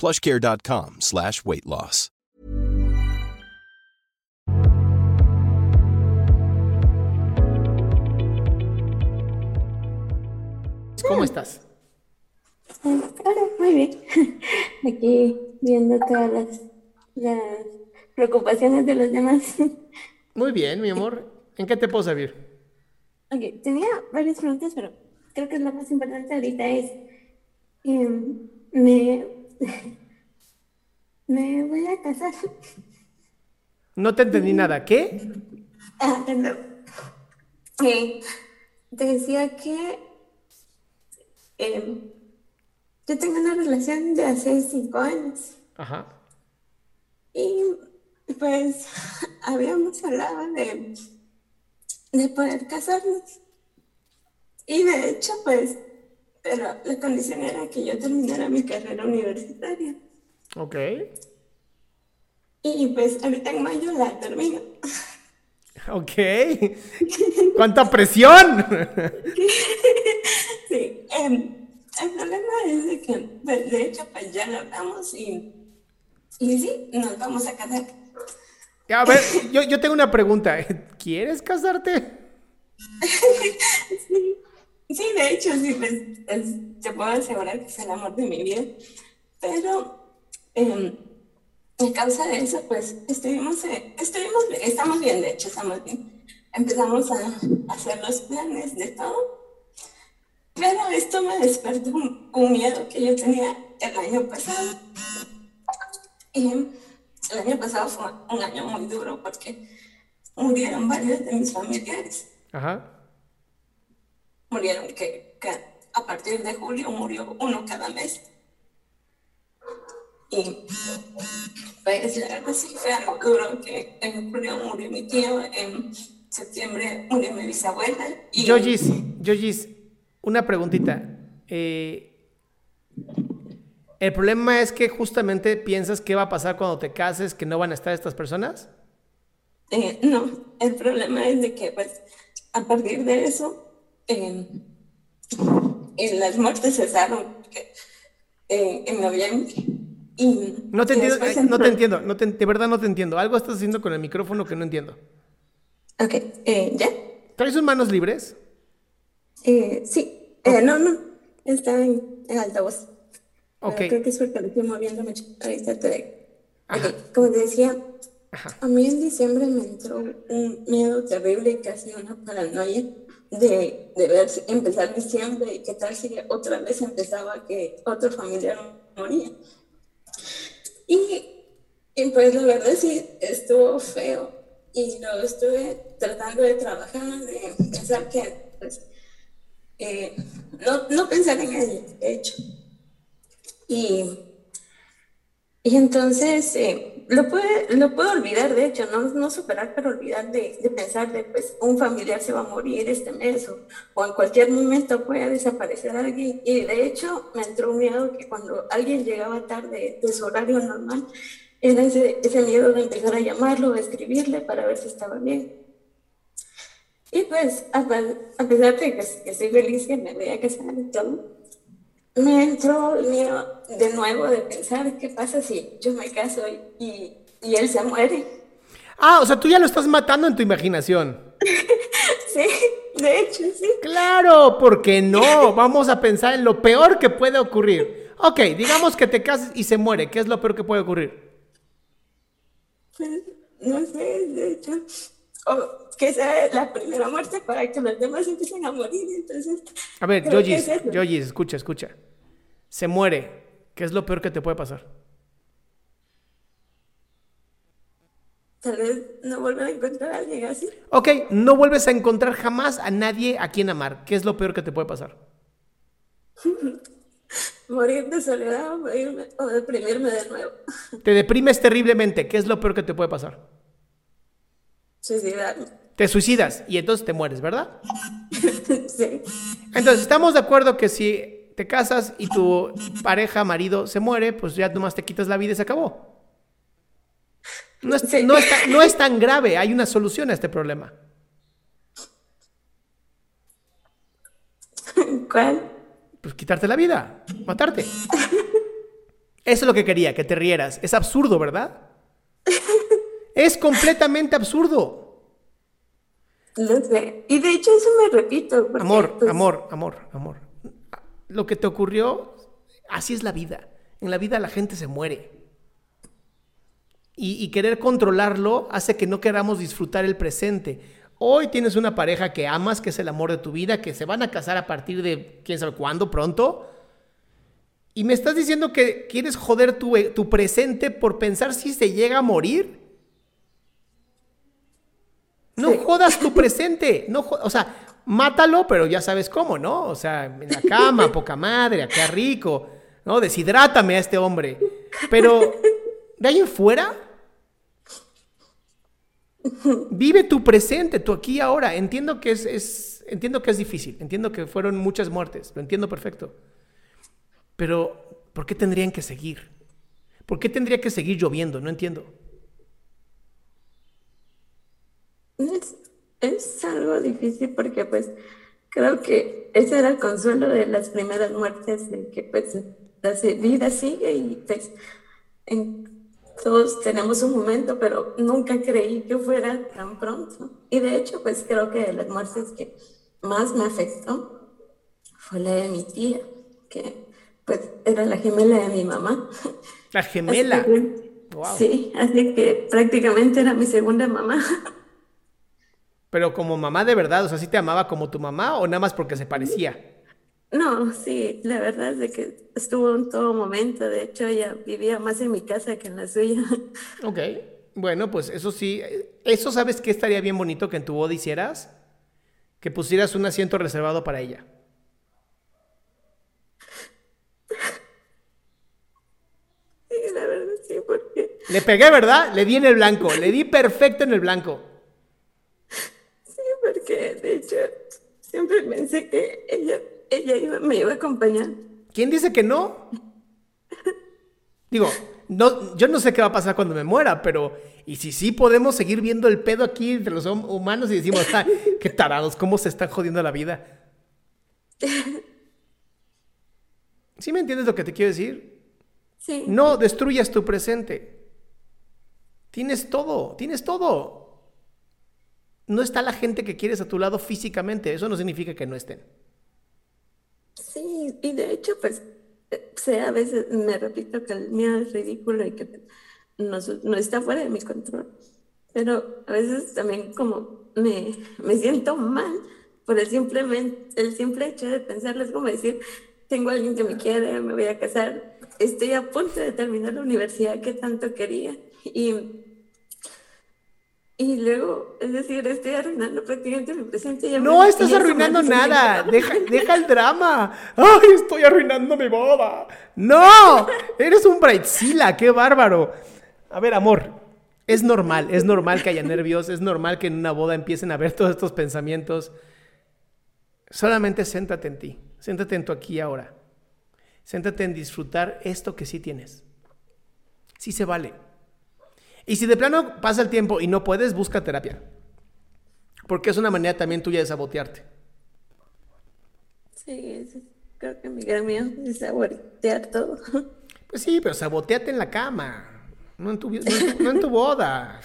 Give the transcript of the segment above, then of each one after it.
plushcare.com slash weight loss. ¿Cómo estás? Hola, muy bien. Aquí viendo todas las, las preocupaciones de los demás. Muy bien, mi amor. ¿En qué te puedo servir? Ok, tenía varias preguntas, pero creo que la más importante ahorita es, em, me, me voy a casar. No te entendí nada. ¿Qué? Ah. Eh, te decía que em, yo tengo una relación de hace cinco años Ajá. y pues habíamos hablado de, de poder casarnos. Y de hecho, pues, pero la condición era que yo terminara mi carrera universitaria. Ok. Y pues ahorita en mayo la termino. Ok. ¡Cuánta presión! Sí, em, el problema es de que, pues, de hecho, pues ya lo hablamos y, y sí, nos vamos a casar. A ver, yo, yo tengo una pregunta. ¿Quieres casarte? Sí, sí, de hecho, sí, pues, es- te puedo asegurar que es el amor de mi vida. Pero em, a causa de eso, pues estuvimos, eh, estuvimos, estamos bien, de hecho, estamos bien. Empezamos a, hacer los planes de todo. Pero esto me despertó un, un miedo que yo tenía el año pasado. Y el año pasado fue un año muy duro porque murieron varios de mis familiares Ajá. Murieron que, que a partir de julio murió uno cada mes. Y pues la verdad sí fue algo duro que en julio murió mi tío, en septiembre murió mi bisabuela. Y Yogis, Yogis, una preguntita. Eh, ¿El problema es que justamente piensas qué va a pasar cuando te cases, que no van a estar estas personas? eh, no, el problema es de que pues a partir de eso eh, las muertes cesaron eh, en noviembre. Y, No te y entiendo, eh, no te entiendo, no te- de verdad no te entiendo. Algo estás haciendo con el micrófono que no entiendo. Ok, eh, ¿ya? ¿Traes sus manos libres? Eh, sí, eh, no, no, está en, en altavoz. Pero Ok. creo que es porque lo estoy moviendo mucho. Ahorita te Ajá. Ok, como te decía, Ajá. a mí en diciembre me entró un miedo terrible casi una paranoia de, de ver empezar diciembre y qué tal si otra vez empezaba que otro familiar moría. Y, y pues la verdad sí, estuvo feo y lo estuve tratando de trabajar, de pensar que, pues, eh, no, no pensar en de hecho. Y, y entonces eh, lo, puede, lo puedo olvidar, de hecho, no, no superar, pero olvidar de, de pensar de, pues, un familiar se va a morir este mes o, o en cualquier momento puede desaparecer alguien. Y de hecho me entró un miedo que cuando alguien llegaba tarde de su horario normal, era ese, ese miedo de empezar a llamarlo, de escribirle para ver si estaba bien. Y pues, a, a pesar de que, que estoy feliz que me voy a casar y todo, me entró el miedo de nuevo de pensar qué pasa si yo me caso y, y él se muere. Ah, o sea, tú ya lo estás matando en tu imaginación. sí, de hecho, sí. Claro, porque no. Vamos a pensar en lo peor que puede ocurrir. Ok, digamos que te cases y se muere. ¿Qué es lo peor que puede ocurrir? Pues, no sé, de hecho. O que sea la primera muerte para que los demás empiecen a morir. Entonces. A ver, Yogis, escucha, escucha. Se muere. ¿Qué es lo peor que te puede pasar? Tal vez no vuelva a encontrar a alguien así. Ok, no vuelves a encontrar jamás a nadie a quien amar. ¿Qué es lo peor que te puede pasar? Morir de soledad o deprimirme de nuevo. Te deprimes terriblemente. ¿Qué es lo peor que te puede pasar? Te suicidas y entonces te mueres, ¿verdad? sí. Entonces, estamos de acuerdo que si te casas y tu pareja, marido, se muere, pues ya nomás te quitas la vida y se acabó. No es, tan grave, hay una solución a este problema. ¿Cuál? Pues quitarte la vida, matarte. Eso es lo que quería, que te rieras. Es absurdo, ¿verdad? Es completamente absurdo. Lo sé. Y de hecho eso me repito. amor, pues, amor, amor, amor. Lo que te ocurrió, así es la vida. En la vida la gente se muere y, querer controlarlo hace que no queramos disfrutar el presente. Hoy tienes una pareja que amas, que es el amor de tu vida, que se van a casar a partir de quién sabe cuándo, pronto. Y me estás diciendo que quieres joder tu, tu presente por pensar si se llega a morir. No jodas tu presente. No o sea, mátalo, pero ya sabes cómo, ¿no? O sea, en la cama, poca madre, acá rico. ¿No? Deshidrátame a este hombre. Pero de ahí en fuera, Vive tu presente, tu aquí y ahora. Entiendo que es, entiendo que es difícil, entiendo que fueron muchas muertes, lo entiendo perfecto. Pero, ¿por qué tendrían que seguir? ¿Por qué tendría que seguir lloviendo? No entiendo. Es, es algo difícil porque pues creo que ese era el consuelo de las primeras muertes, de que pues la vida sigue y pues en, todos tenemos un momento, pero nunca creí que fuera tan pronto. Y de hecho, pues creo que las muertes que más me afectó fue la de mi tía, que pues era la gemela de mi mamá. La gemela. Sí, así que prácticamente era mi segunda mamá. Pero como mamá de verdad, o sea, ¿sí te amaba como tu mamá o nada más porque se parecía? No, sí, la verdad es de que estuvo en todo momento. De hecho, ella vivía más en mi casa que en la suya. Ok, bueno, pues eso sí. ¿Eso sabes que estaría bien bonito que en tu boda hicieras? Que pusieras un asiento reservado para ella. Sí, la verdad sí, porque... Le pegué, ¿verdad? Le di en el blanco, le di perfecto en el blanco. Porque de hecho siempre pensé que ella ella me iba a acompañar. ¿Quién dice que no? Digo, no, yo no sé qué va a pasar cuando me muera, pero y si sí podemos seguir viendo el pedo aquí entre los humanos y decimos, ah, qué tarados, cómo se están jodiendo la vida. ¿Sí me entiendes lo que te quiero decir? Sí. No destruyas tu presente. Tienes todo, tienes todo. No está la gente que quieres a tu lado físicamente, eso no significa que no estén. Sí, y de hecho, pues, sé, a veces me repito que el miedo es ridículo y que no, está fuera de mi control. Pero a veces también como me, me siento mal por el, simplemente, el simple hecho de pensarles como decir, tengo alguien que me quiere, me voy a casar, estoy a punto de terminar la universidad que tanto quería. Y y luego, es decir, estoy arruinando prácticamente mi presente. no estás arruinando nada. Deja, deja el drama. ¡Ay, estoy arruinando mi boda! ¡No! Eres un Brightzilla, qué bárbaro. A ver, amor. Es normal, es normal que haya nervios, es normal que en una boda empiecen a ver todos estos pensamientos. Solamente siéntate en ti, siéntate en tu aquí y ahora. Siéntate en disfrutar esto que sí tienes. Sí se vale. Y si de plano pasa el tiempo y no puedes, busca terapia. Porque es una manera también tuya de sabotearte. Sí, Creo que mi gremio es sabotear todo. Pues sí, pero saboteate en la cama, no en tu, no en tu, no en tu boda.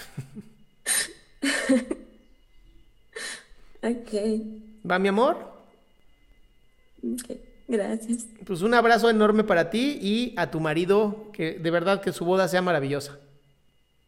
ok. ¿Va, mi amor? Ok, gracias. Pues un abrazo enorme para ti y a tu marido, que de verdad que su boda sea maravillosa.